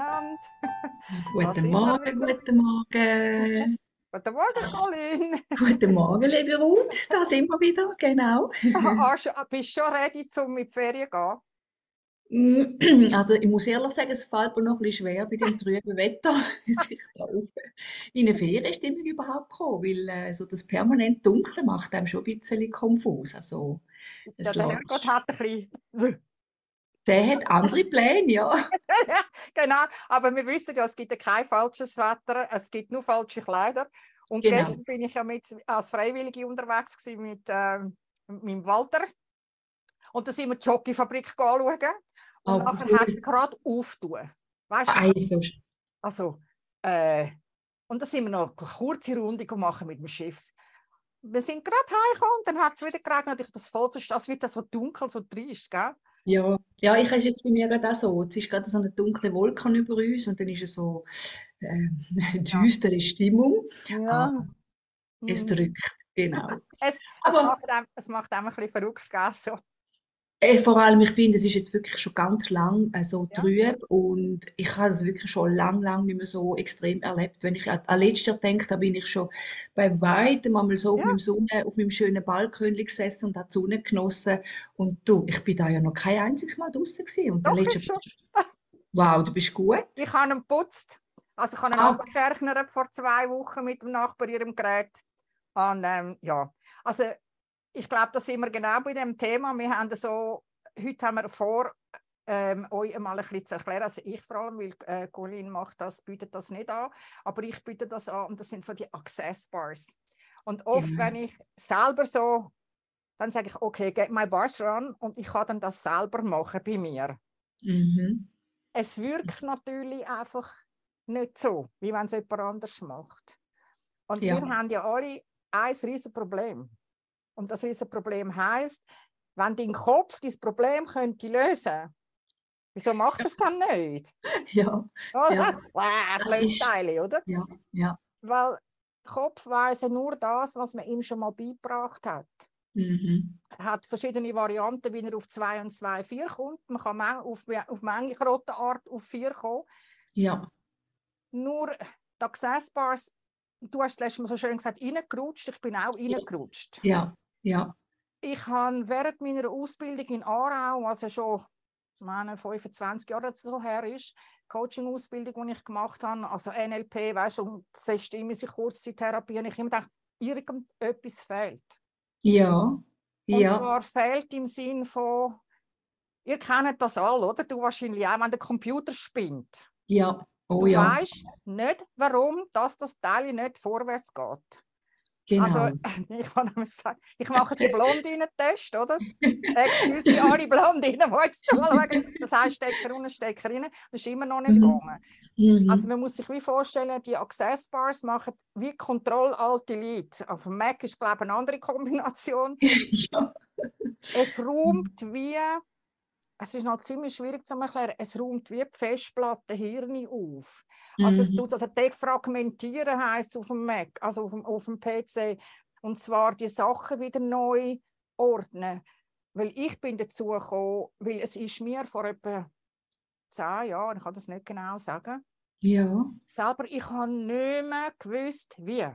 miteinander. Guten Morgen, guten Morgen. Guten Morgen, Colin. Guten Morgen, liebe Ruth. Da sind wir wieder, genau. ah, schon, bist du schon ready, um in die Ferien zu gehen? Also ich muss ehrlich sagen, es fällt mir noch ein bisschen schwer bei dem trüben Wetter, sich da auf in eine Ferienstimmung überhaupt kommen, weil äh, so das permanent Dunkle macht einem schon ein bisschen konfus. Also, ja, der Herrgott hat ein bisschen... Der hat andere Pläne, ja. genau, aber wir wissen ja, es gibt ja kein falsches Wetter, es gibt nur falsche Kleider. Und Genau. gestern bin ich ja mit, als Freiwillige unterwegs gewesen mit, äh, mit meinem Walter. Und da sind wir die Jockeyfabrik anschauen. Und Oh, nachher cool. hat es gerade aufgetan. Weißt du? Also, Also, äh, und da sind wir noch eine kurze Runde gemacht mit dem Schiff. Wir sind gerade heimgekommen und dann hat es wieder geregnet. Ich das voll verstehe. Es wird dann so dunkel, so trist, gell? Ja, ja, ich ist jetzt bei mir gerade auch so. Es ist gerade so eine dunkle Wolke über uns und dann ist es so äh, eine düstere Stimmung. Aber es Mhm. drückt, genau. Es, es, Aber- macht einem, es macht einem ein bisschen verrückt, gell? So. Äh, vor allem, ich finde, es ist jetzt wirklich schon ganz lang äh, so Ja. trüb und ich habe es wirklich schon lang, lang nicht mehr so extrem erlebt. Wenn ich an, an letztes Jahr denke, da bin ich schon bei weitem einmal so auf Ja. meinem Sonne, auf meinem schönen Balkon gesessen und habe die Sonne genossen. Und du, ich bin da ja noch kein einziges Mal draußen gewesen. Und Doch, der ich letzte, schon. wow, du bist gut. Ich habe ihn geputzt. Also ich habe ihn Ah. abgekärchnet vor zwei Wochen mit dem Nachbar ihrem Gerät. Und ähm, ja, also ich glaube, da sind wir genau bei dem Thema. Wir haben so, heute haben wir vor, ähm, euch einmal ein bisschen zu erklären, also ich vor allem, weil äh, Colin macht das, bietet das nicht an, aber ich biete das an und das sind so die Access Bars. Und oft, Genau. wenn ich selber so, dann sage ich, okay, get my bars run und ich kann dann das selber machen bei mir Mhm. es wirkt natürlich einfach nicht so, wie wenn es jemand anders macht. Und Ja. wir haben ja alle ein riesen Problem. Und das riesen Problem heißt, wenn dein Kopf dieses Problem könnte lösen, wieso macht er es dann nicht? Ja, Oder? Ja. Wow, Das blödes ist- Teil, oder? ja, ja. Weil der Kopf weiß ja nur das, was man ihm schon mal beigebracht hat. Mhm. Er hat verschiedene Varianten, wie er auf 2 und 2, 4 kommt. Man kann auf, auf manche Art auf 4 kommen. Ja, Nur die Access Bars, du hast es letztes Mal so schön gesagt, reingerutscht. Ich bin auch reingerutscht. ja, ja. Ich habe während meiner Ausbildung in Aarau, was ja schon meine, 25 Jahre jetzt so her ist, Coaching-Ausbildung, die ich gemacht habe, also NLP, weißt du, und systemische Kurzzeittherapie, und ich immer gedacht, irgendetwas fehlt. Ja, Und ja, zwar fehlt im Sinn von, ihr kennt das alle, oder? Du wahrscheinlich auch, wenn der Computer spinnt. ja. Oh Du ja, weißt nicht, warum dass das Teil nicht vorwärts geht. Genau. Also, ich kann nämlich sagen, ich mache einen Blondinen-Test, oder? Excuse alle Blondinen, die jetzt zuschauen. Das heißt, Stecker und Stecker rein. Das ist immer noch nicht Mhm. gegangen. Mhm. Also, man muss sich wie vorstellen, die Access Bars machen wie Control-Alt-Delete. Auf dem Mac ist, glaube ich, eine andere Kombination. ja. Es räumt wie, es ist noch ziemlich schwierig zu erklären, es räumt wie die Festplatte Hirn auf. Also es Mhm. tut also defragmentieren heißt auf dem Mac, also auf dem, auf dem PC. Und zwar die Sachen wieder neu ordnen. Weil ich bin dazu gekommen, weil es ist mir vor etwa zehn Jahren, ich kann das nicht genau sagen, Ja, selber, ich habe nicht mehr gewusst, wie.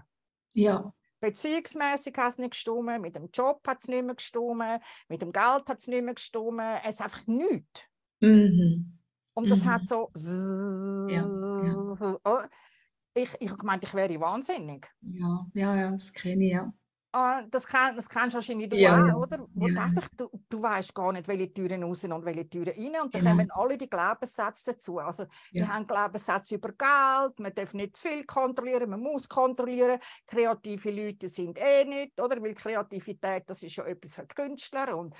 ja, Beziehungsmäßig hat es nicht gestimmt, mit dem Job hat es nicht mehr gestimmt, mit dem Geld hat es nicht mehr gestimmt, es ist einfach nichts. mhm. Und das Mhm. hat so. ja. Oh, Ich, ich meinte, ich wäre wahnsinnig. Ja, ja, ja, das kenne ich, ja. Ah, das, kenn, das kennst wahrscheinlich du Ja, auch, oder? Wo du, Ja. einfach, du, du weißt gar nicht, welche Türen raus und welche Türen rein. Und dann Genau. kommen alle die Glaubenssätze dazu. Also, wir Ja. haben Glaubenssätze über Geld, man darf nicht zu viel kontrollieren, man muss kontrollieren. Kreative Leute sind eh nicht, oder? Weil Kreativität, das ist ja etwas für Künstler. Und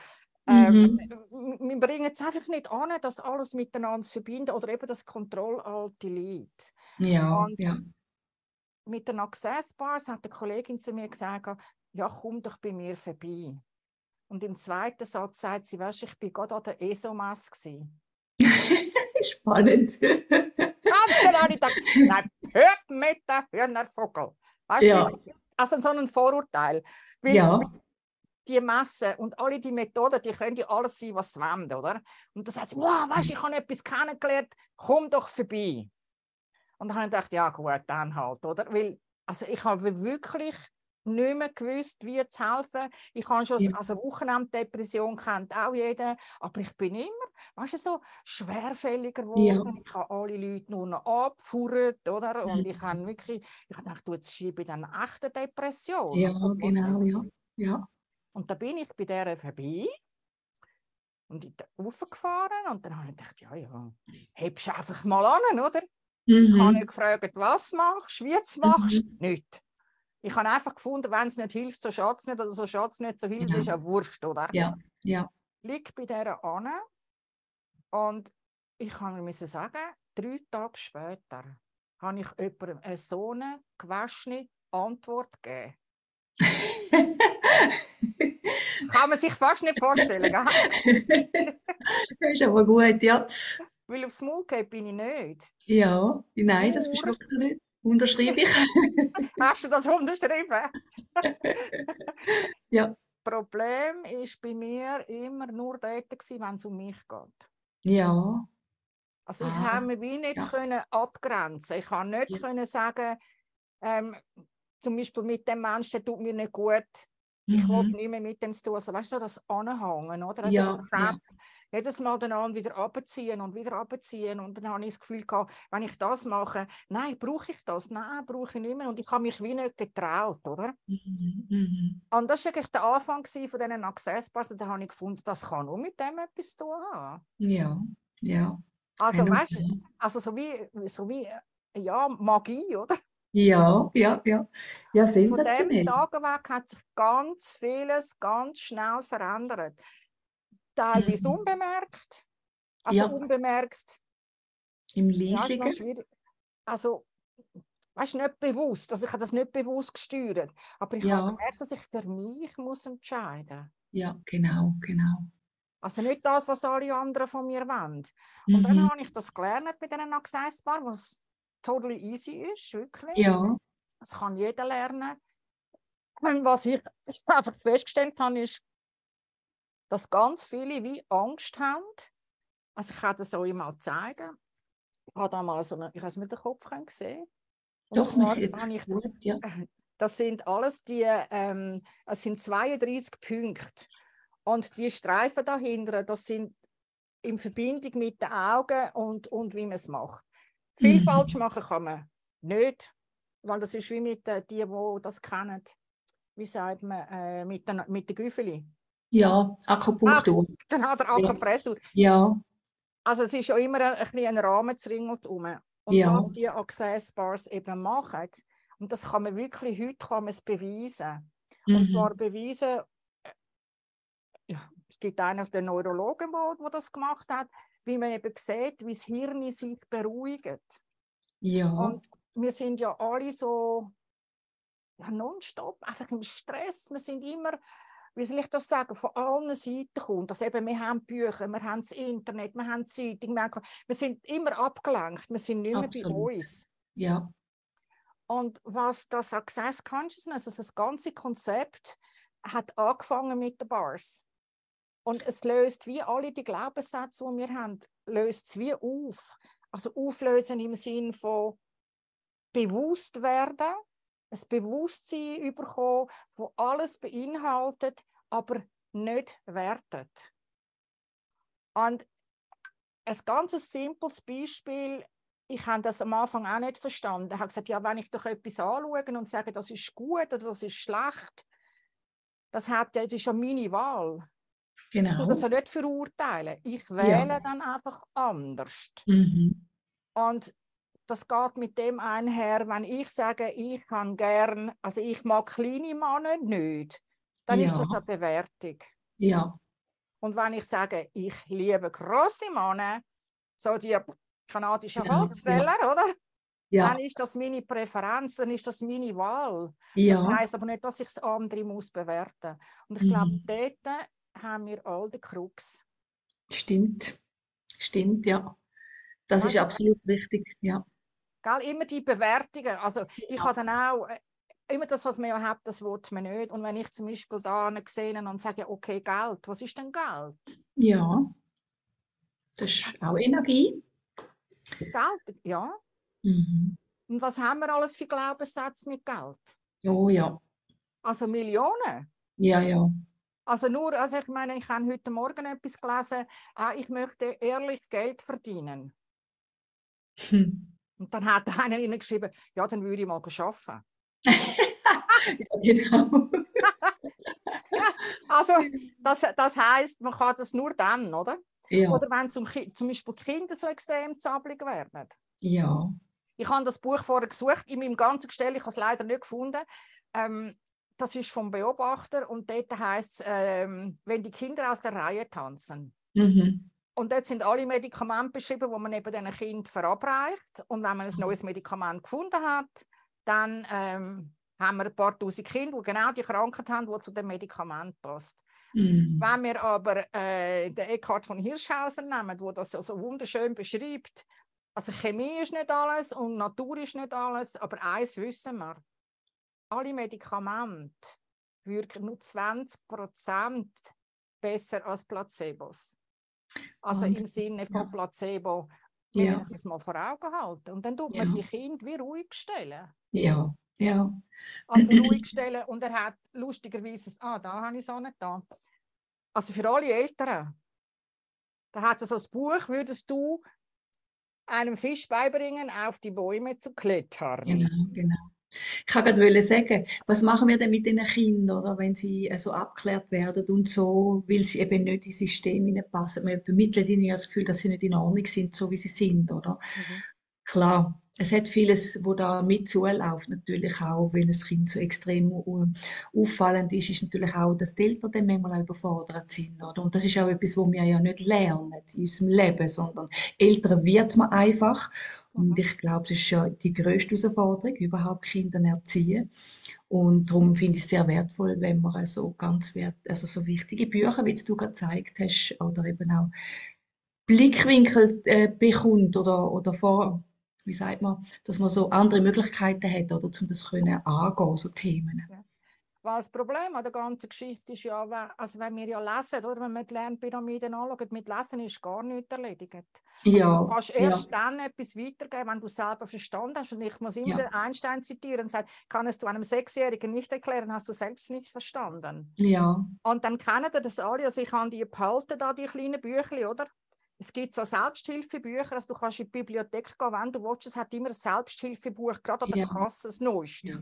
ähm, Mhm. wir bringen es einfach nicht an, das alles miteinander zu verbinden oder eben das kontrollalte Lied. Ja, Und- ja. Mit den Access Bars hat eine Kollegin zu mir gesagt, ja, komm doch bei mir vorbei. Und im zweiten Satz sagt sie, weißt, ich bin gerade an der ESO-Messe. gewesen. Spannend. Ganz genau, ich dachte, nein, hört mit der Hühnervogel. Weißt du, Ja. wie- also so ein Vorurteil. Weil Ja, die messen und alle die Methoden, die können ja alles sein, was sie wollen, oder? Und dann sagt sie, wow, weißt du, ich habe etwas kennengelernt, komm doch vorbei. Und dann habe ich gedacht, ja gut, dann halt, oder? Weil, also ich habe wirklich nicht mehr gewusst, wie zu helfen. Ich habe schon, ja. also Wochenenddepression kennt auch jeder, aber ich bin immer, weißt du, so schwerfälliger geworden. Ja. Ich habe alle Leute nur noch abgefuhrt, oder? Und mhm. ich habe wirklich, ich habe gedacht, du, jetzt schreibe ich eine echte Depression. Ja, genau, ja. ja. Und da bin ich bei der vorbei und ich bin raufgefahren und dann habe ich gedacht, ja, ja, hebst einfach mal an, oder? Mhm. Ich habe gefragt, was machst du, wie du machst, mhm. nicht. Ich habe einfach gefunden, wenn es nicht hilft, so schadet es nicht, oder so schadet es nicht, so hilft, ja. ist ja wurscht, oder? Ja, ja. Lieg bei dieser an und ich kann mir sagen, drei Tage später habe ich jemandem eine so eine gewaschene Antwort gegeben. Kann man sich fast nicht vorstellen, gell? das ist aber gut, ja. Weil aufs Maul geht bin ich nicht. Ja, nein, das bist du wirklich nicht. Unterschreibe ich. Hast du das unterschrieben? ja. Das Problem war bei mir immer nur dort, wenn es um mich geht. Ja. Also ich ah, habe mich wie nicht ja. können abgrenzen. Ich kann nicht ja. können sagen, ähm, zum Beispiel mit dem Menschen, der tut mir nicht gut. Ich mhm. will nicht mehr mit dem zu tun. Also, weißt du, das Anhängen, oder? Ja, ja. Jedes Mal dann wieder abziehen und wieder abziehen. Und dann habe ich das Gefühl gehabt, wenn ich das mache, nein, brauche ich das? Nein, brauche ich nicht mehr. Und ich habe mich wie nicht getraut, oder? Mhm. Mhm. Und das war eigentlich der Anfang von diesen Access Bars. Da habe ich gefunden, das kann nur mit dem etwas zu tun haben. Ja, ja. Also, weißt du, also so wie, so wie ja, Magie, oder? Ja, ja, ja. Ja, Von dem Tag weg hat sich ganz vieles ganz schnell verändert. Teilweise mhm. unbemerkt, also ja. unbemerkt. Im Leisligen? Ja, also, weißt nicht bewusst. Also ich habe das nicht bewusst gesteuert. Aber ich ja. habe gemerkt, dass ich für mich muss entscheiden muss. Ja, genau, genau. Also nicht das, was alle anderen von mir wollen. Und mhm. dann habe ich das gelernt mit diesen Accessbar, was totally easy ist, wirklich. Ja. Das kann jeder lernen. Und was ich einfach festgestellt habe, ist, dass ganz viele wie Angst haben. Also ich kann das euch mal zeigen. Ich habe da mal so eine, ich habe es mit dem Kopf gesehen. Und Doch, zwar habe ich, gut, ja. Das sind alles die, ähm, es sind 32 Punkte. Und die Streifen dahinter, das sind in Verbindung mit den Augen und, und wie man es macht. Viel mhm. falsch machen kann man nicht, weil das ist wie mit den, die, die das kennen, wie sagt man, äh, mit den, mit den Güffeli. Ja, Akupunktur. Ah, genau, der Akupressur. Ja. Also es ist ja immer ein, ein, ein Rahmen herum. Und ja. was die Access Bars eben machen, und das kann man wirklich, heute kann man es beweisen. Mhm. Und zwar beweisen, äh, ja, es gibt eigentlich den Neurologen, der das gemacht hat, wie man eben sieht, wie das Hirn sich beruhigt. Ja. Und wir sind ja alle so ja, nonstop, einfach im Stress. Wir sind immer, wie soll ich das sagen, von allen Seiten kommt. Also eben, wir haben Bücher, wir haben das Internet, wir haben Zeitung, wir, wir sind immer abgelenkt, wir sind nicht mehr Absolut. bei uns. Ja. Und was das Access Consciousness, also das ganze Konzept, hat angefangen mit den Bars. Und es löst wie alle die Glaubenssätze, die wir haben, löst es wie auf. Also auflösen im Sinn von bewusst werden, ein Bewusstsein überkommen, wo alles beinhaltet, aber nicht wertet. Und ein ganz simples Beispiel, ich habe das am Anfang auch nicht verstanden. Ich habe gesagt, ja, wenn ich doch etwas anschaue und sage, das ist gut oder das ist schlecht, das, hat, das ist ja meine Wahl. Genau. Ich tue das ja nicht verurteilen. Ich wähle ja. dann einfach anders. Mhm. Und das geht mit dem einher, wenn ich sage, ich kann gern, also ich mag kleine Männer nicht, dann ja. ist das eine Bewertung. Ja. Und wenn ich sage, ich liebe große Männer, so die kanadischen Holzfäller, ja. oder? Ja. Dann ist das meine Präferenz, dann ist das meine Wahl. Ja. Das heisst aber nicht, dass ich das andere muss bewerten. Und ich glaube, mhm. dort haben wir all den Krux. Stimmt, stimmt, ja. Das ja, ist absolut wichtig, ja. Gell, immer die Bewertungen. Also ich habe dann auch, äh, immer das, was man ja hat, das will man nicht. Und wenn ich zum Beispiel da sehe und sage, okay, Geld, was ist denn Geld? Ja, das ist auch Energie. Geld, ja. Mhm. Und was haben wir alles für Glaubenssätze mit Geld? Oh ja. Also Millionen. Ja, ja. Also nur, also ich meine, ich habe heute Morgen etwas gelesen, ah, ich möchte ehrlich Geld verdienen. Hm. Und dann hat einer ihnen geschrieben, ja, dann würde ich mal arbeiten. ja, genau. also das, das heißt, man kann das nur dann, oder? Ja. Oder wenn zum, zum Beispiel die Kinder so extrem zappelig werden. Ja. Ich habe das Buch vorher gesucht, in meinem ganzen Gestell, ich habe es leider nicht gefunden. Ähm, das ist vom Beobachter und dort heißt es, ähm, wenn die Kinder aus der Reihe tanzen. Mhm. Und dort sind alle Medikamente beschrieben, die man eben diesen Kind verabreicht. Und wenn man ein neues Medikament gefunden hat, dann ähm, haben wir ein paar tausend Kinder, die genau die Krankheit haben, die zu dem Medikament passt. Mhm. Wenn wir aber äh, den Eckhard von Hirschhausen nehmen, wo das so, so wunderschön beschreibt, also Chemie ist nicht alles und Natur ist nicht alles, aber eins wissen wir, alle Medikamente wirken nur 20% besser als Placebos. Also Wahnsinn. im Sinne von Ja. Placebo, wir Ja. müssen es mal vor Augen halten. Und dann tut Ja. man die Kinder wie ruhig stellen. Ja. Ja. Also ruhig stellen und er hat lustigerweise, ah, da habe ich es auch nicht da. Also für alle Eltern, da hat es so ein Buch, würdest du einem Fisch beibringen, auf die Bäume zu klettern. Genau, genau. Ich kann gerade sagen, was machen wir denn mit den Kindern, oder, wenn sie äh, so abgeklärt werden und so, weil sie eben nicht ins System hineinpassen. Wir vermitteln ihnen ja das Gefühl, dass sie nicht in Ordnung sind, so wie sie sind, oder? Mhm. Klar, es hat vieles, wo da mit zuläuft, natürlich auch, wenn ein Kind so extrem äh, auffallend ist, ist natürlich auch, dass die Eltern dann manchmal auch überfordert sind, oder? Und das ist auch etwas, was wir ja nicht lernen in unserem Leben, sondern älter wird man einfach. Und Mhm. ich glaube, das ist ja die größte Herausforderung, überhaupt Kinder erziehen. Und darum finde ich es sehr wertvoll, wenn man so ganz wert, also so wichtige Bücher, wie du gerade gezeigt hast, oder eben auch Blickwinkel äh, bekommt oder, oder vor, wie sagt man, dass man so andere Möglichkeiten hat, oder, um das können angehen, so Themen. Weil das Problem an der ganzen Geschichte ist ja, wenn, also wenn wir ja lesen, oder wenn wir die Lernpyramiden anschauen, mit Lesen ist gar nichts erledigt. Also Ja, du kannst ja, erst dann etwas weitergeben, wenn du es selber verstanden hast. Und ich muss immer Ja. den Einstein zitieren und sagen, kannst du einem Sechsjährigen nicht erklären, hast du selbst nicht verstanden. ja, Und dann kennen das alle, also ich habe die behalten, da die kleinen Bücher, oder? Es gibt so Selbsthilfebücher, also du kannst in die Bibliothek gehen, wenn du willst, es hat immer ein Selbsthilfebuch, gerade an der Ja. Kasse, das Neueste. Ja.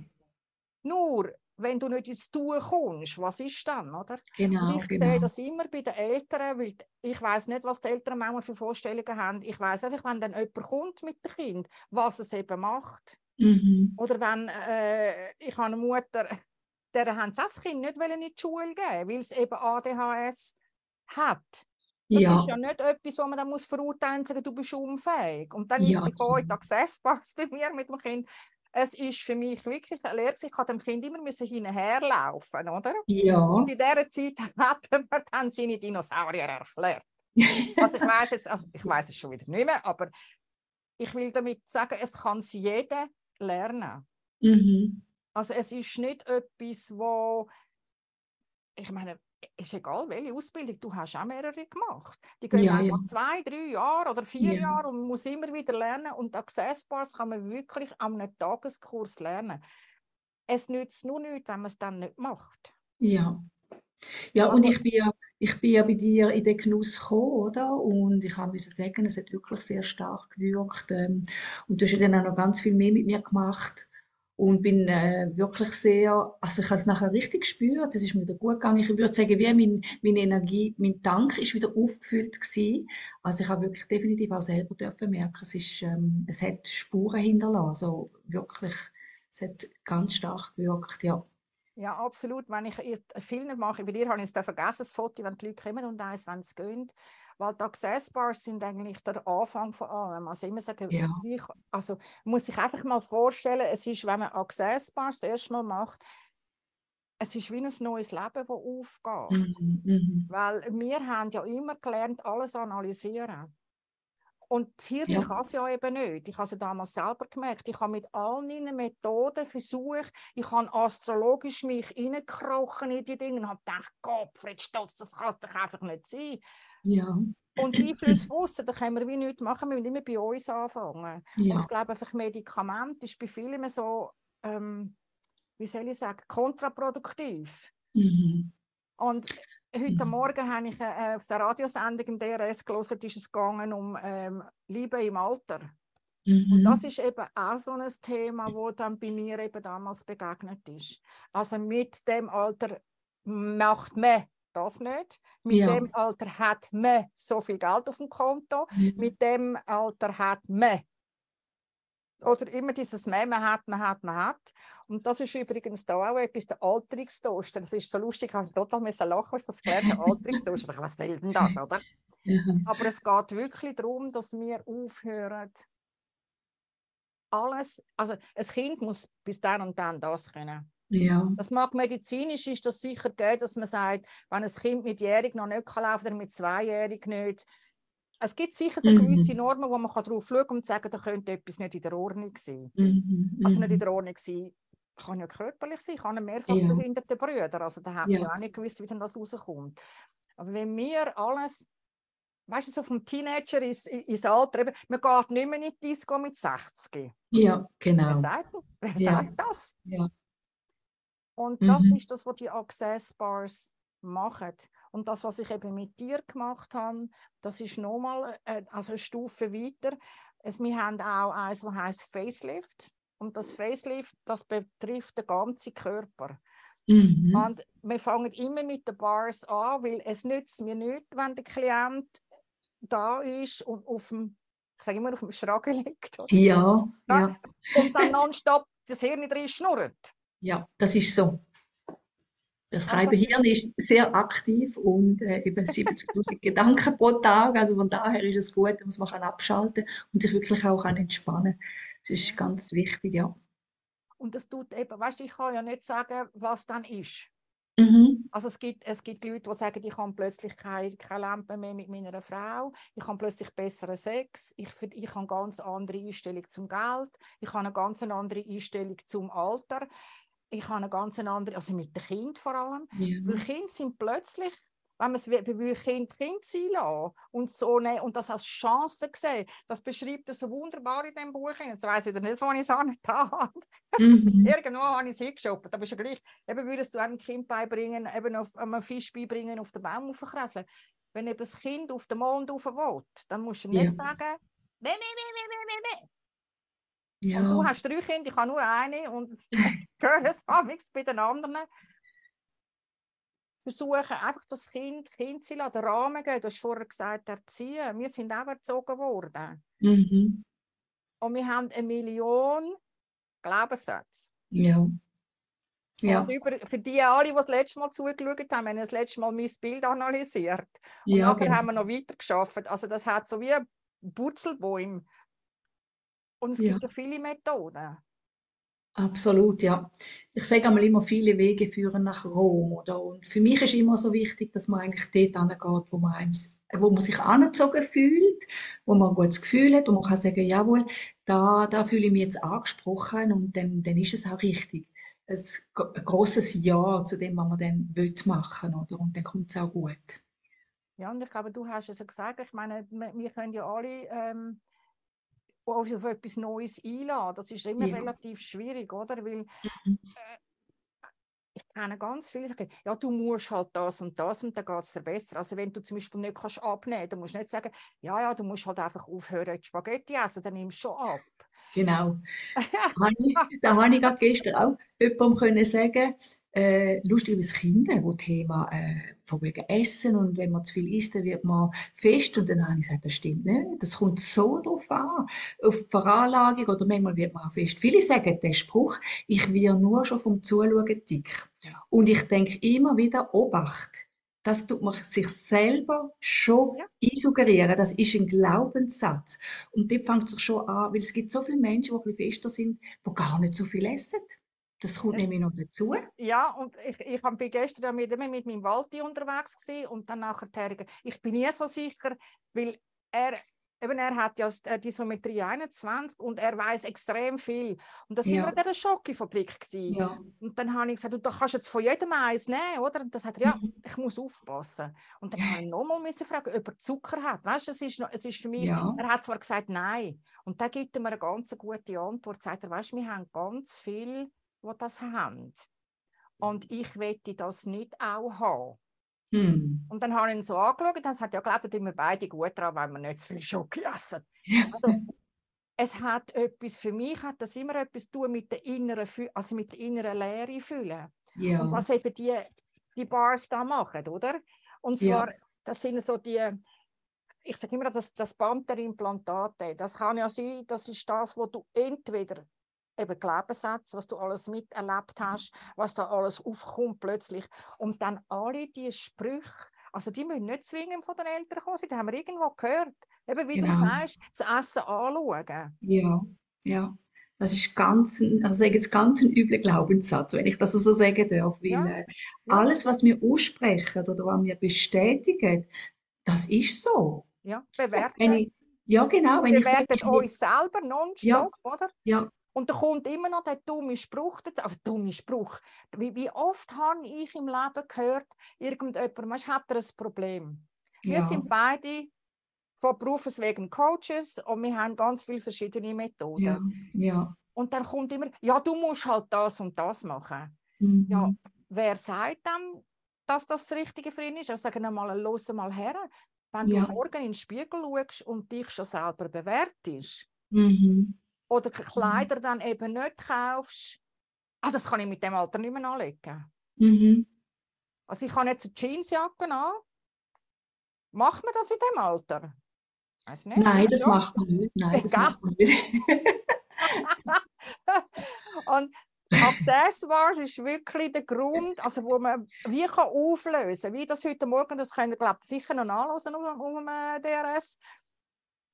Nur, wenn du nicht ins Tun kommst, was ist dann, oder? genau, Und ich sehe genau. das immer bei den Eltern, weil ich weiß nicht, was die Eltern manchmal für Vorstellungen haben. Ich weiß einfach, wenn dann jemand kommt mit dem Kind, was es eben macht. Mhm. Oder wenn äh, ich habe eine Mutter, der haben das Kind nicht in die Schule geben, weil es eben ADHS hat. Das Ja, ist ja nicht etwas, wo man dann muss verurteilen und sagen, du bist unfähig. Und dann Ja, ist in absolut. die Accessbars bei mir mit dem Kind. Es ist für mich wirklich eine Lehre. Ich habe dem Kind immer müssen hinterherlaufen, oder? ja, Und in dieser Zeit hat er mir dann seine Dinosaurier erklärt. Also ich weiß jetzt, also ich weiß es schon wieder nicht mehr, aber ich will damit sagen, es kann es jeder lernen. mhm. Also es ist nicht etwas, wo ich meine, ist egal, welche Ausbildung, du hast auch mehrere gemacht. Die gehen Ja, ja. zwei, drei Jahre oder vier Ja. Jahre und man muss immer wieder lernen. Und Access Bars kann man wirklich an einem Tageskurs lernen. Es nützt nur nichts, wenn man es dann nicht macht. Ja. Ja, und Also- ich bin ja, ich bin ja bei dir in den Genuss gekommen, oder? Und ich müssen sagen, es hat wirklich sehr stark gewirkt. Ähm, und du hast ja dann auch noch ganz viel mehr mit mir gemacht. Und bin äh, wirklich sehr, also ich habe es nachher richtig gespürt, es ist mir wieder gut gegangen. Ich würde sagen, wie mein, meine Energie, mein Tank ist wieder aufgefüllt gewesen. Also ich habe wirklich definitiv auch selber dürfen merken, es ist, ähm, es hat Spuren hinterlassen. Also wirklich, es hat ganz stark gewirkt, ja. Ja, absolut. Wenn ich ihr- Filme mache, bei dir habe ich es vergessen, das Foto, wenn die Leute kommen und eins, wenn sie gehen. Weil die Access Bars sind eigentlich der Anfang von allem. Also immer sagen, Ja. ich, also man muss sich einfach mal vorstellen, es ist, wenn man Access Bars das erste Mal macht, es ist wie ein neues Leben, das aufgeht. Mhm, mhm. Weil wir haben ja immer gelernt, alles analysieren. Und Hirn ja. kann es ja eben nicht. Ich habe es damals selber gemerkt. Ich habe mit allen meinen Methoden versucht, ich habe astrologisch mich reingekrochen in die Dinge und habe gedacht, Gott, Fred Stolz, das kann es doch einfach nicht sein. Ja. Und Einfluss von da können wir wie nichts machen, wir müssen immer bei uns anfangen. Ja. Und ich glaube, einfach Medikament ist bei vielen so, ähm, wie soll ich sagen, kontraproduktiv. Mhm. Und Heute mhm. Morgen habe ich äh, auf der Radiosendung im DRS gelesen, ist es gegangen um ähm, Liebe im Alter. Mhm. Und das ist eben auch so ein Thema, wo dann bei mir eben damals begegnet ist. Also mit dem Alter macht man das nicht. Mit ja. dem Alter hat man so viel Geld auf dem Konto. Mhm. Mit dem Alter hat man oder immer dieses Mehr, man hat, man hat, man hat. Und das ist übrigens da auch etwas, der Alterungstoaster. Das ist so lustig, ich habe total lachen, als das gelernt habe, Alterungstoaster. Was soll denn das, oder? Aber es geht wirklich darum, dass wir aufhören, alles, also ein Kind muss bis dann und dann das können. Ja. Das mag medizinisch ist das sicher gehen, dass man sagt, wenn ein Kind mit jährig noch nicht kann laufen oder mit zweijährig nicht, es gibt sicher so gewisse mhm. Normen, wo man darauf schauen kann und sagen, da könnte etwas nicht in der Ordnung sein. Mhm. Also nicht in mhm. der Ordnung sein, kann ja körperlich sein, kann ein mehrfach ja. behinderte Brüder. Also da haben ja. wir auch nicht gewusst, wie denn das rauskommt. Aber wenn wir alles, weißt du, so vom Teenager ins, ins Alter, eben, man geht nicht mehr in die Disco mit 60. Ja, genau. Wer sagt, wer ja. sagt das? Ja. Und das mhm. ist das, was die Access Bars machen. Und das, was ich eben mit dir gemacht habe, das ist nochmal äh, also eine Stufe weiter. Es, wir haben auch eins, das heißt Facelift. Und das Facelift, das betrifft den ganzen Körper. Mhm. Und wir fangen immer mit den Bars an, weil es nützt mir nicht, wenn der Klient da ist und auf dem, ich sage immer, auf dem Schragen liegt. Ja, ja. Und dann nonstop das Hirn drin schnurrt. Ja, das ist so. Das Reibehirn ist sehr aktiv und äh, eben 70.000 Gedanken pro Tag. Also von daher ist es gut, dass man abschalten kann und sich wirklich auch entspannen kann. Das ist ganz wichtig, ja. Und das tut eben, weißt du, ich kann ja nicht sagen, was dann ist. Mhm. Also es gibt, es gibt Leute, die sagen, ich habe plötzlich keine, keine Lampe mehr mit meiner Frau, ich habe plötzlich besseren Sex, ich, ich habe eine ganz andere Einstellung zum Geld, ich habe eine ganz andere Einstellung zum Alter ich habe eine ganz andere, also mit den Kindern vor allem, ja. weil Kinder sind plötzlich, wenn man es will, Kind Kind sein lassen und, so ne, und das als Chance sehen, das beschreibt er so wunderbar in diesem Buch. Jetzt weiss ich nicht, wo ich es angetan habe. Mhm. Irgendwo habe ich es hingeschoben, aber ist ja gleich. Eben würdest du einem Kind beibringen, eben auf einem Fisch beibringen, auf den Baum aufkresseln. Wenn eben das Kind auf den Mond rauf will, dann musst du nicht ja. sagen, nee, nee, nee, nee, nee, nee, ja. Und du hast drei Kinder, ich habe nur eine und höre es bei den anderen. Versuchen einfach das Kind, kind zu lassen, den Rahmen geben. Du hast vorher gesagt, erziehen. Wir sind auch erzogen worden. Mhm. Und wir haben eine Million Glaubenssätze. Ja. Ja. Über, für die alle, die das letzte Mal zugeschaut haben, haben wir das letzte Mal mein Bild analysiert. Und ja, nachher genau. haben wir noch weiter geschafft. Also das hat so wie Butzelbäume und es ja. gibt ja viele Methoden. Absolut, ja. Ich sage einmal immer, viele Wege führen nach Rom. Oder? Und für mich ist immer so wichtig, dass man eigentlich dort angeht, wo man, wo man sich angezogen fühlt, wo man ein gutes Gefühl hat, wo man kann sagen, jawohl, da, da fühle ich mich jetzt angesprochen und dann, dann ist es auch richtig. Ein, ein großes Ja zu dem, was man dann will machen oder? Und dann kommt es auch gut. Ja, und ich glaube, du hast es ja gesagt, ich meine, wir können ja alle ähm, auf, etwas Neues einladen. Das ist immer ja. relativ schwierig, oder? Weil mhm. äh, ich kenne ganz viele, die sagen, ja, du musst halt das und das und dann geht es dir besser. Also wenn du zum Beispiel nicht kannst abnehmen, dann musst du nicht sagen, ja, ja, du musst halt einfach aufhören, Spaghetti essen, dann nimmst du schon ab. Genau. da habe ich gerade gestern auch jemandem können sagen, äh, lustigerweise Kinder, wo Thema äh, von wegen Essen und wenn man zu viel isst, dann wird man fest und dann habe ich gesagt, das stimmt nicht. Das kommt so drauf an, auf die Veranlagung oder manchmal wird man auch fest. Viele sagen den Spruch, ich werde nur schon vom Zuschauen dick. Und ich denke immer wieder, Obacht, das tut man sich selber schon ja. einsuggerieren. Das ist ein Glaubenssatz. Und dort fängt es schon an, weil es gibt so viele Menschen, die ein bisschen fester sind, die gar nicht so viel essen. Das kommt nämlich noch dazu. Ja, und ich, ich bin gestern mit, mit meinem Walti unterwegs gewesen und dann nachher, ich bin nie so sicher, weil er eben, er hat ja äh, die Sometrie 21 und er weiß extrem viel. Und das Ja. war immer der Schocke-Fabrik. gewesen. Ja. Und dann habe ich gesagt, du da kannst jetzt von jedem eins nehmen, oder? Und dann sagt er, ja, Mhm. ich muss aufpassen. Und dann habe ich nochmal müssen fragen, ob er Zucker hat. Weißt du, es ist, es ist für mich, Ja. er hat zwar gesagt, nein. Und dann gibt er mir eine ganz gute Antwort. Sagt er, weißt du, wir haben ganz viel, die das haben. Und ich wette das nicht auch haben. Hm. Und dann habe ich ihn so angeschaut und dann sagt er, ja, glaubt wir beide gut dran, wenn wir nicht zu viel Schoki essen. Ja. Also, es hat etwas, für mich hat das immer etwas zu tun mit der inneren, also mit der inneren Leere fühlen. Ja. Und was eben die, die Bars da machen, oder? Und Ja. zwar, das sind so die, ich sage immer, das, das Panther-Implantate, das kann ja sein, das ist das, wo du entweder eben Glaubenssätze, was du alles miterlebt hast, was da alles aufkommt plötzlich und dann alle die Sprüche, also die müssen nicht zwingend von den Eltern kommen, die haben wir irgendwo gehört. Eben wie du Genau. sagst, das Essen anschauen. Ja, ja. Das ist ganz, ein- also sage jetzt ganz ein übler Glaubenssatz, wenn ich das so sagen darf, weil Ja, äh, ja. alles, was wir aussprechen oder was wir bestätigen, das ist so. Ja, bewerten. ich, ja, genau, wenn ich sage, bewerten ich will- uns selber nonstop, oder? ja, Und da kommt immer noch der dumme Spruch dazu. Also, dumme Spruch. Wie, wie oft habe ich im Leben gehört, irgendjemand, weißt, hat er ein Problem? Wir ja, sind beide von Berufes wegen Coaches und wir haben ganz viele verschiedene Methoden. ja, ja, Und dann kommt immer, ja, du musst halt das und das machen. mhm, Ja, wer sagt dann, dass das das Richtige für ihn ist? Also sagen wir mal, los mal her. Wenn Ja. du morgen in den Spiegel schaust und dich schon selber bewertest, mhm, oder K- Kleider dann eben nicht kaufst, ah, das kann ich mit dem Alter nicht mehr anlegen. mhm. Also ich habe jetzt eine Jeansjacke an. Macht man das in dem Alter? Weiß nicht. Nein, das schon. macht man nicht. Nein, das macht man nicht. Und Accessoires ist wirklich der Grund, also wo man wie kann auflösen wie das heute Morgen, das könnt ihr glaube ich sicher noch nachlesen auf dem äh, DRS.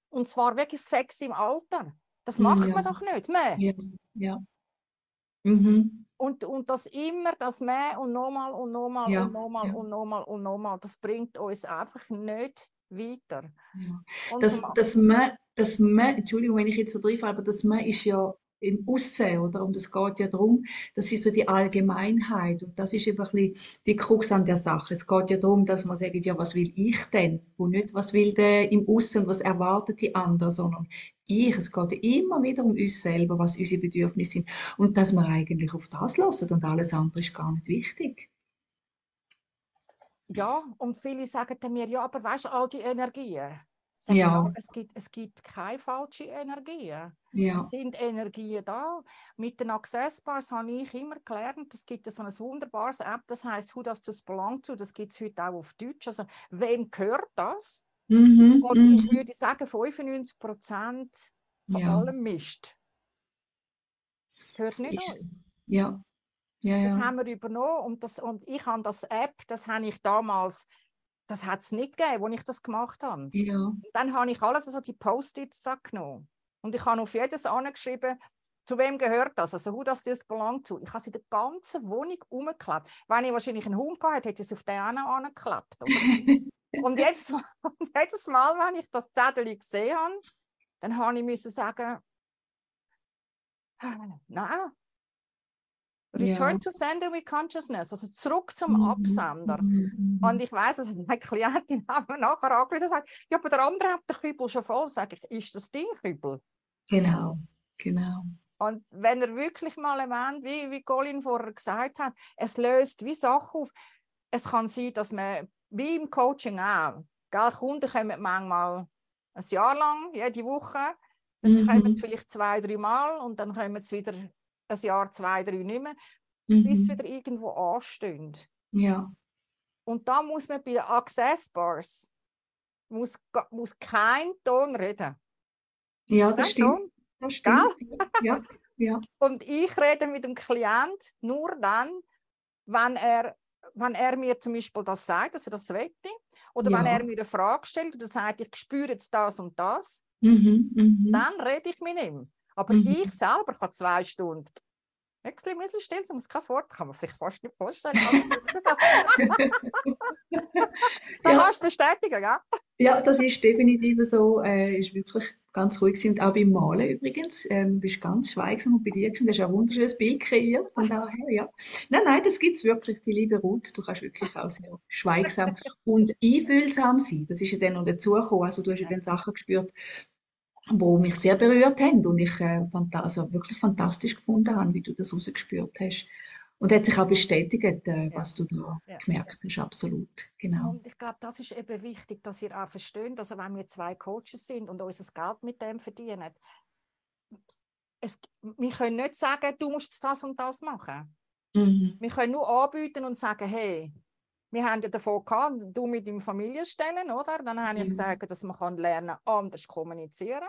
Und zwar wirklich Sex im Alter. Das macht ja. man doch nicht mehr. Ja, ja. Mhm, Und, und das immer, das mehr und nochmal und nochmal Ja, und nochmal und nochmal und nochmal, das bringt uns einfach nicht weiter. Das, das man, das man, Entschuldigung, wenn ich jetzt so reinfalle, aber das man ist ja im Aussehen, oder? Und es geht ja darum, das ist so die Allgemeinheit. Und das ist eben ein die Krux an der Sache. Es geht ja darum, dass man sagt, ja, was will ich denn? Und nicht, was will der im Aussen, was erwartet die anderen, sondern ich. Es geht immer wieder um uns selber, was unsere Bedürfnisse sind. Und dass wir eigentlich auf das hören und alles andere ist gar nicht wichtig. ja, und viele sagen mir, ja, aber weißt du, all die Energien. Sag ich, Ja. ja, es, gibt, es gibt keine falschen Energien. Ja, Es sind Energien da. Mit den Access Bars habe ich immer gelernt, es gibt so ein wunderbares App, das heißt Who Does This Belong To? Das gibt es heute auch auf Deutsch. Also, wem gehört das? mhm, Und ich mhm. würde sagen, 95 Prozent von Ja, allem Mist gehört nicht Ist- uns. ja, ja, Das haben wir übernommen und, das, und ich habe das App, das habe ich damals, das hat es nicht gegeben, als ich das gemacht habe. Ja, Und dann habe ich alles, also die Post-its genommen. Und ich habe auf jedes angeschrieben, zu wem gehört das? Also, who does this belong to? Ich habe es in der ganzen Wohnung umgeklebt. Wenn ich wahrscheinlich einen Hund gehabt hätte, hätte ich es auf den noch angeklebt. Und, jedes Mal, und jedes Mal, wenn ich das Zettel gesehen habe, dann habe ich müssen sagen, nein, return Ja. to sender with consciousness, also zurück zum Mhm, Absender. mhm, Und ich weiß, dass meine Klientin hat mir nachher angerufen und sagt, ja, aber der andere hat den Kübel schon voll. Sag ich, ist das dein Kübel? Genau, genau. Und wenn er wirklich mal erwähnt, wie, wie Colin vorher gesagt hat, es löst wie Sachen auf. Es kann sein, dass man, wie im Coaching auch, gell, Kunden kommen manchmal ein Jahr lang, jede Woche. Dann Mhm. kommen sie vielleicht zwei, drei Mal und dann kommen sie wieder ein Jahr, zwei, drei nicht mehr, bis sie Mhm. wieder irgendwo anstehen. Ja, Und da muss man bei den Access Bars muss, muss kein Ton reden. ja, das stimmt. Ton. Das stimmt. Ja, ja, Und ich rede mit dem Klient nur dann, wenn er, wenn er mir zum Beispiel das sagt, dass er das wette, oder wenn Ja. er mir eine Frage stellt oder sagt, ich spüre jetzt das und das, mhm, mhm. dann rede ich mit ihm. Aber Mhm. ich selber kann zwei Stunden Müsli, Müsli, still, so muss kein Wort, kann man sich fast nicht vorstellen. da Ja. kannst du bestätigen, gell? Ja, das ist definitiv so. Äh, ist wirklich ganz ruhig gewesen. Und auch beim Malen übrigens. Ähm, bist ganz schweigsam und bei dir gewesen. Du hast ein wunderschönes Bild kreiert. Von daher, ja. Nein, nein, das gibt es wirklich, die liebe Ruth. Du kannst wirklich auch sehr schweigsam und einfühlsam sein. Das ist ja dann noch dazugekommen. Also du hast ja dann Sachen gespürt, wo mich sehr berührt haben und ich äh, also wirklich fantastisch gefunden habe, wie du das rausgespürt hast. Und hat sich auch bestätigt, äh, was du da Ja. gemerkt hast, absolut. Genau. Und ich glaube, das ist eben wichtig, dass ihr auch versteht, dass wenn wir zwei Coaches sind und unser Geld mit dem verdienen, es, wir können nicht sagen, du musst das und das machen. Mhm. Wir können nur anbieten und sagen, hey, wir haben ja davon gehabt, du mit deinem Familienstellen, oder? Dann habe ich Mhm. gesagt, dass man kann lernen anders kommunizieren.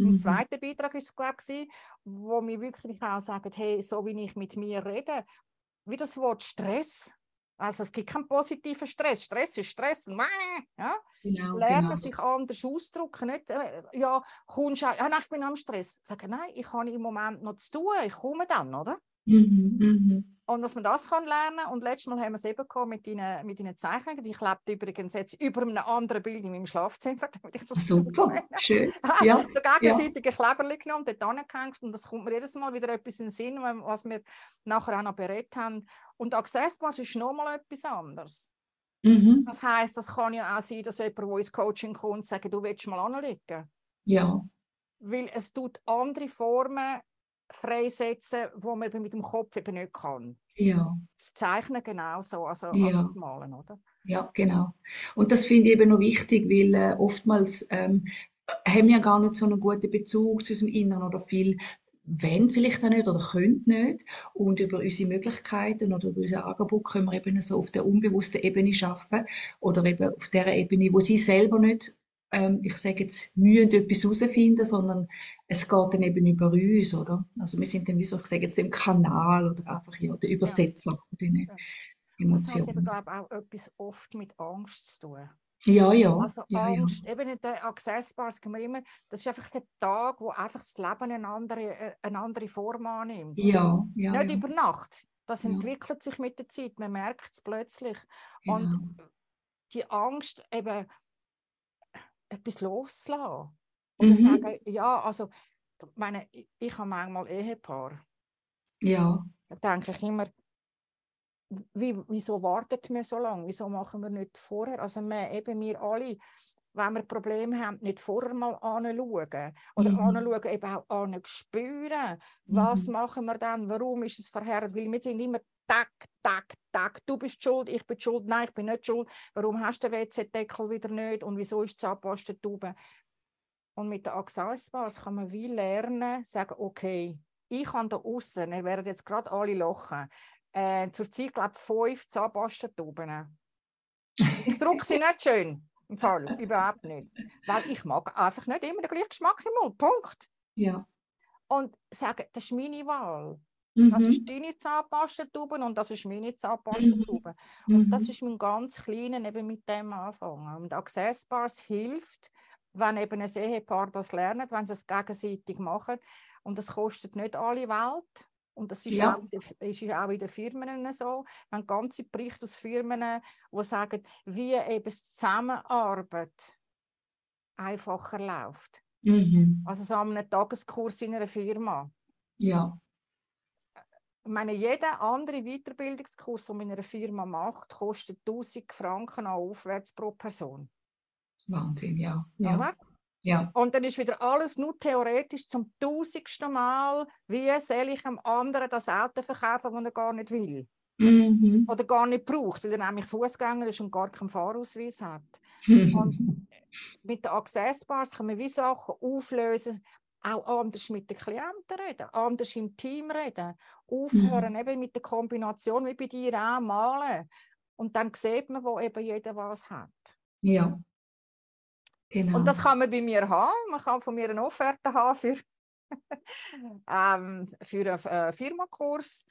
Mein Mhm. zweiter Beitrag war es, glaube ich, wo wir wirklich auch sagen, hey, so wie ich mit mir rede, wie das Wort Stress. Also es gibt keinen positiven Stress. Stress ist Stress. Ja? Genau, Lernen, genau. sich anders ausdrücken. Nicht, äh, ja, kommst du, ja, nein, ich bin am Stress. Sagen, nein, ich habe im Moment noch zu tun, ich komme dann, oder? Mhm, mhm. Und dass man das kann lernen und letztes Mal haben wir es eben mit deinen, mit deinen Zeichnungen. Ich lebe übrigens jetzt über einem anderen Bild in meinem Schlafzimmer, damit ich das Super, schön. habe. Ja, so gegenseitige Kleberli genommen, dort angehängt und das kommt mir jedes Mal wieder etwas in den Sinn, was wir nachher auch noch berät haben. Und Accessbars ist nochmal etwas anderes. mhm. Das heisst, das kann ja auch sein, dass jemand, der ins Coaching kommt, sagt, du willst mal anlegen. ja, Weil es tut andere Formen freisetzen, wo man mit dem Kopf eben nicht kann. ja, Das Zeichnen genauso, also Ja. als das Malen, oder? ja, genau. Und das finde ich eben noch wichtig, weil äh, oftmals ähm, haben wir gar nicht so einen guten Bezug zu unserem Inneren oder viel wenn vielleicht auch nicht oder können nicht. Und über unsere Möglichkeiten oder über unser Angebot können wir eben so auf der unbewussten Ebene schaffen oder eben auf der Ebene, wo sie selber nicht, ähm, ich sage jetzt, mühen etwas herausfinden, sondern es geht dann eben über uns, oder? Also wir sind dann wie so, ich sage jetzt, im Kanal oder einfach ja, der Übersetzer von diesen Ja. Und das hat eben, Emotionen. glaube ich, auch etwas oft mit Angst zu tun. Ja, ja, Also ja, ja. Angst, eben in der Accessbars sagen wir immer, das ist einfach der Tag, wo einfach das Leben eine andere, äh, eine andere Form annimmt. Ja, ja, Nicht ja, über Nacht. Das Ja. entwickelt sich mit der Zeit, man merkt es plötzlich. genau. Und die Angst, eben etwas loszulassen. Mhm. Oder sagen, ja, also, ich meine, ich, ich habe manchmal Ehepaar. Ja, Da denke ich immer, wie, wieso wartet man so lange? Wieso machen wir nicht vorher? Also wir, eben wir alle, wenn wir Probleme haben, nicht vorher mal anschauen. Oder Mhm. anschauen, eben auch anspüren. Was Mhm. machen wir dann? Warum ist es verheert? Weil wir sind immer tack, tack, tack. Du bist schuld, ich bin schuld, nein, ich bin nicht schuld. Warum hast du den WC-Deckel wieder nicht? Und wieso ist die Zahnpastentube? Und mit den Accessbars kann man wie lernen, sagen, okay, ich kann da außen, ihr werdet jetzt gerade alle lachen, äh, zurzeit glaube ich fünf Zahnpastentuben. Ich drucke sie nicht schön, im Fall, überhaupt nicht. Weil ich mag einfach nicht immer den gleichen Geschmack im Mund, Punkt. ja. Und sagen, das ist meine Wahl. Das Mhm. ist deine Zahnpastentube und das ist meine Zahnpastentube. Mhm. Das ist mein ganz Kleinen eben mit dem anfangen. Und Accessbars hilft, wenn eben ein Ehepaar das lernt, wenn sie es gegenseitig machen. Und das kostet nicht alle Welt. Und das ist, Ja. auch, in den- ist auch in den Firmen so. Haben ganze Berichte aus Firmen, die sagen, wie eben die Zusammenarbeit einfacher läuft. Mhm. Also so an einem Tageskurs in einer Firma. Ja, Ich meine, jeder andere Weiterbildungskurs, den man in einer Firma macht, kostet 1000 Franken an aufwärts pro Person. Wahnsinn, ja. Ja, Oder? ja. Und dann ist wieder alles nur theoretisch zum tausendsten Mal, wie soll ich einem anderen das Auto verkaufen, das er gar nicht will Mhm. oder gar nicht braucht, weil er nämlich Fußgänger ist und gar keinen Fahrausweis hat. Mit den Accessbars kann man wie Sachen auflösen, auch anders mit den Klienten reden, anders im Team reden, aufhören eben mit der Kombination wie bei dir auch malen. Und dann sieht man, wo eben jeder was hat. Ja, genau. Und das kann man bei mir haben. Man kann von mir eine Offerte haben für, ähm, für einen äh, Firmakurs.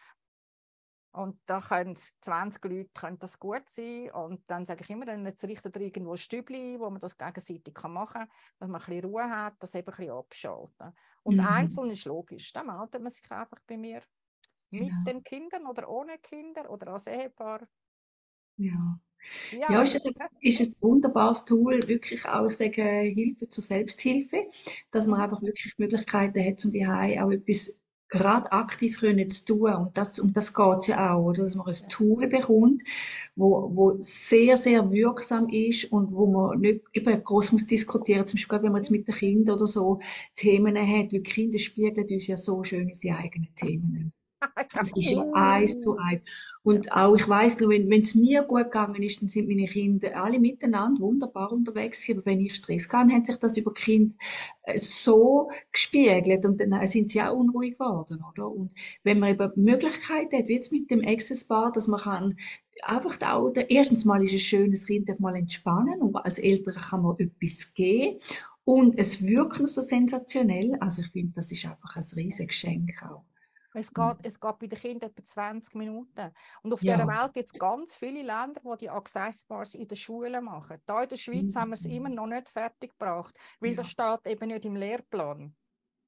Und da können 20 Leute können das gut sein. Und dann sage ich immer, dann jetzt richtet ihr irgendwo ein Stübli wo man das gegenseitig kann machen kann, dass man ein bisschen Ruhe hat, das eben ein bisschen abschalten. Und Mhm. einzeln ist logisch, dann meldet man sich einfach bei mir. Genau. Mit den Kindern oder ohne Kinder oder als Ehepaar. Ja. Ja, ja ist, es, ist ein wunderbares Tool, wirklich auch sagen, Hilfe zur Selbsthilfe, dass man mhm. einfach wirklich Möglichkeiten hat, um die auch etwas gerade aktiv können zu tun. Und das, um das geht ja auch, oder? dass man ein Tool bekommt, wo, wo sehr, sehr wirksam ist und wo man nicht eben groß muss diskutieren, zum Beispiel wenn man jetzt mit den Kindern oder so Themen hat, weil Kinder spiegeln uns ja so schön unsere eigenen Themen. Das ist ja eins zu eins. Und auch, ich weiß nur, wenn es mir gut gegangen ist, dann sind meine Kinder alle miteinander wunderbar unterwegs. Aber wenn ich Stress hatte, hat sich das über Kind äh, so gespiegelt und dann äh, sind sie auch unruhig geworden, oder? Und wenn man eben Möglichkeiten hat, wie jetzt mit dem Access Bar, dass man kann einfach auch, erstens mal ist es schön, das Kind darf mal entspannen und als Eltern kann man etwas geben und es wirkt noch so sensationell. Also ich finde, das ist einfach ein riesiges Geschenk auch. Es geht, mhm. es geht bei den Kindern etwa 20 Minuten. Und auf ja. dieser Welt gibt es ganz viele Länder, die die Access Bars in den Schulen machen. Hier in der Schweiz mhm. haben wir es immer noch nicht fertig gebracht, weil ja. das steht eben nicht im Lehrplan.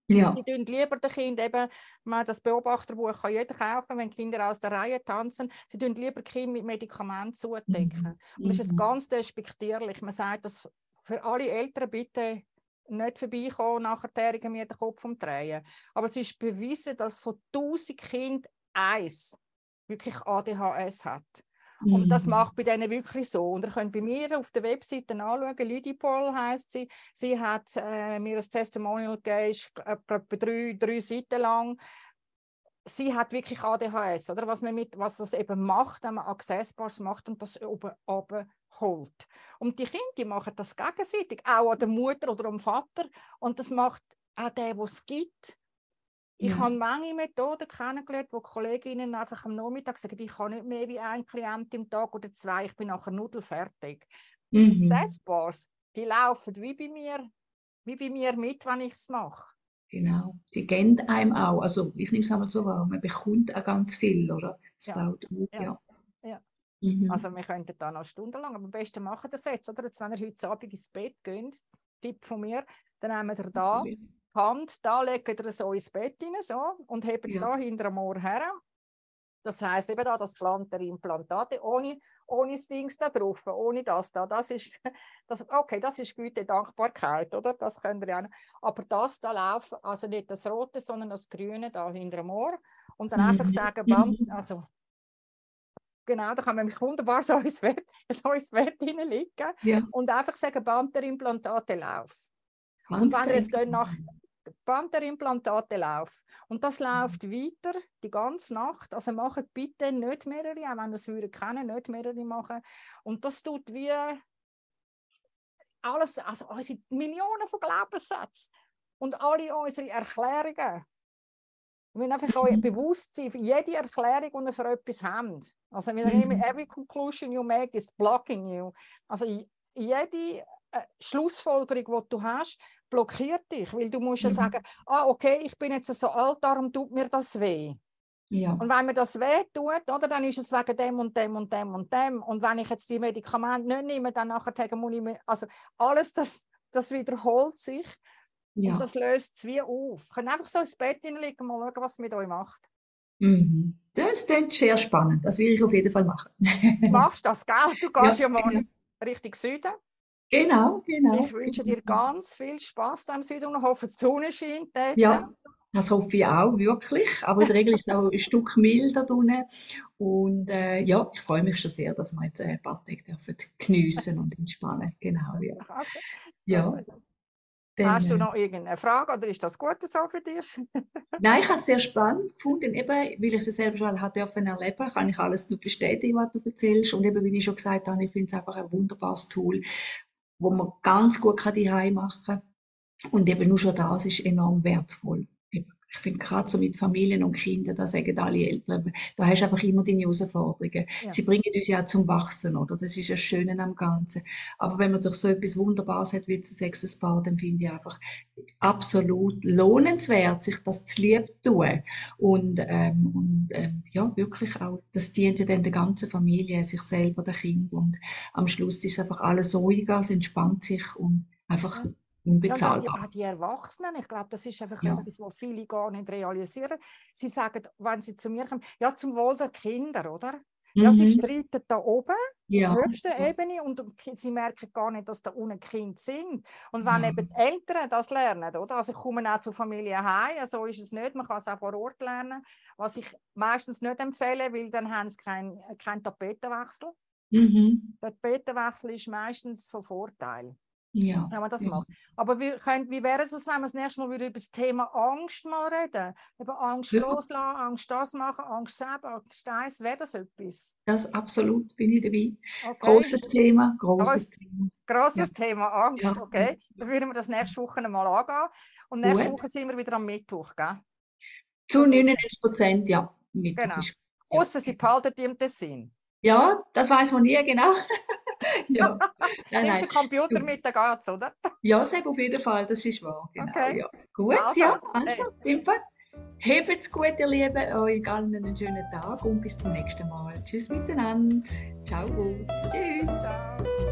Ja. Die tun lieber den Kindern eben, man das Beobachterbuch kann jeder kaufen, wenn Kinder aus der Reihe tanzen, sie tun lieber Kinder mit Medikamenten zudecken. Mhm. Und das ist mhm. ganz despektierlich. Man sagt, dass für alle Eltern bitte nicht vorbeikommen, nachher mir den Kopf umdrehen. Aber es ist bewiesen, dass von 1000 Kindern eins wirklich ADHS hat. Mhm. Und das mhm. macht bei denen wirklich so. Und ihr könnt bei mir auf der Webseite anschauen, Lydipol heißt sie. Sie hat äh, mir ein Testimonial gegeben, etwa drei, drei Seiten lang. Sie hat wirklich ADHS, oder? Was, man mit, was das eben macht, wenn man Accessbars macht und das oben, oben holt. Und die Kinder die machen das gegenseitig, auch an der Mutter oder am Vater. Und das macht auch der, der es gibt. Ich ja. habe manche Methoden kennengelernt, wo Kolleginnen einfach am Nachmittag sagen, ich kann nicht mehr wie ein Klient im Tag oder zwei, ich bin nachher nudelfertig. Mhm. Sessbars, die laufen wie bei mir, wie bei mir mit, wenn ich es mache. Genau, die gehen einem auch. Also ich nehme es einmal so wahr, man bekommt auch ganz viel, oder? Das ja. baut auf, ja. ja. Mhm. Also wir könnten da noch stundenlang, aber am besten machen das jetzt, oder? Jetzt, wenn ihr heute Abend ins Bett geht, Tipp von mir, dann nehmen wir da die Hand, da legt ihr so ins Bett rein, so, und hebt es ja. da hinter dem Ohr her. Das heißt eben da das Planterimplantate ohne, ohne das Dings da drauf, ohne das da. Das ist, das, okay, das ist gute Dankbarkeit, oder? Das könnt ihr auch. Aber das da laufen, also nicht das Rote, sondern das Grüne da hinter dem Ohr. Und dann mhm. einfach sagen, bam, mhm. also Genau, da kann man mich wunderbar so ins Bett, so ins Bett hineinlegen ja. und einfach sagen, Banderimplantate lauf. Und wenn ihr jetzt geht nach Banderimplantate lauf und das läuft weiter die ganze Nacht, also macht bitte nicht mehrere, auch wenn ihr es würden kennen, nicht mehrere machen. Und das tut wie alles, also unsere Millionen von Glaubenssätzen und alle unsere Erklärungen wir müssen einfach euch bewusst sein, jede Erklärung, die ihr für etwas habt. Also wir sagen immer, every conclusion you make is blocking you. Also jede äh, Schlussfolgerung, die du hast, blockiert dich, weil du musst ja sagen, ah, okay, ich bin jetzt so alt, darum tut mir das weh. Ja. Und wenn mir das weh tut, oder, dann ist es wegen dem und dem und dem und dem. Und wenn ich jetzt die Medikamente nicht nehme, dann nachher muss ich mir, also alles das, das wiederholt sich. Ja. Und das löst es wie auf. Kann einfach so ins Bett hineinlegen und mal schauen, was es mit euch macht. Mhm. Das ist sehr spannend. Das will ich auf jeden Fall machen. du machst das, gell? Du gehst ja, ja mal genau. Richtung Süden. Genau, genau. Ich wünsche dir ganz viel Spaß im Süden und hoffe, die Sonne scheint dort. Ja, das hoffe ich auch, wirklich. Aber in der Regel ist es auch ein Stück milder unten. Und äh, ja, ich freue mich schon sehr, dass wir jetzt ein paar Tage dürfen geniessen und entspannen. Genau, ja. ja. Dann, Hast du noch irgendeine Frage oder ist das gut so für dich? Nein, ich habe es sehr spannend gefunden, eben, weil ich es selber schon hat dürfen erleben, kann ich alles nur bestätigen, was du erzählst. Und eben, wie ich schon gesagt habe, ich finde es einfach ein wunderbares Tool, wo man ganz gut kann machen kann. Und eben nur schon das ist enorm wertvoll ich finde gerade so mit Familien und Kindern, da sagen alle Eltern, da hast du einfach immer deine Herausforderungen. Ja. Sie bringen uns ja zum Wachsen, oder? Das ist das Schöne am Ganzen. Aber wenn man doch so etwas Wunderbares hat wie ein sechstes Paar, dann finde ich einfach absolut lohnenswert, sich das zu lieb tun. Und, ähm, und ähm, ja, wirklich auch, das dient ja dann der ganzen Familie, sich selber, der Kind. Und am Schluss ist einfach alles ruhiger, es entspannt sich und einfach unbezahlbar. Ja, auch die Erwachsenen, ich glaube, das ist einfach Ja. etwas, was viele gar nicht realisieren. Sie sagen, wenn sie zu mir kommen, ja, zum Wohl der Kinder, oder? Ja, sie Mhm. streiten da oben Ja. auf höchster ja. Ebene und sie merken gar nicht, dass da unten Kinder sind. Und wenn Ja. eben die Eltern das lernen, oder? Also ich komme auch zur Familie heim, so ist es nicht, man kann es auch vor Ort lernen, was ich meistens nicht empfehle, weil dann haben sie keinen kein Tapetenwechsel. Mhm. Der Tapetenwechsel ist meistens von Vorteil, Ja. wenn man das Ja. macht. Aber wie, könnt, wie wäre es, wenn wir das nächste Mal wieder über das Thema Angst mal reden? Über Angst Ja. loslassen, Angst das machen, Angst selber, Angst das, wäre das etwas? Das absolut bin ich dabei. Okay. Großes Thema, großes Thema. Grosses Thema Angst, Ja. okay. Dann würden wir das nächste Woche mal angehen. Und nächste Gut. Woche sind wir wieder am Mittwoch, gell? Zu Das- 99 Prozent, ja. Mittwoch Genau. Ja. Ausser sie behalten die im Tessin. Ja, das weiß man nie genau. ja. Nein, Nimmst den Computer Du- mit, dann geht's, oder? Ja, Seb, auf jeden Fall, das ist wahr. Genau, Okay. ja. Gut, Also, ja, also, äh. dem Fall. Habt's gut, ihr Lieben, euch allen einen schönen Tag und bis zum nächsten Mal. Tschüss miteinander. Ciao. Tschüss. Ciao.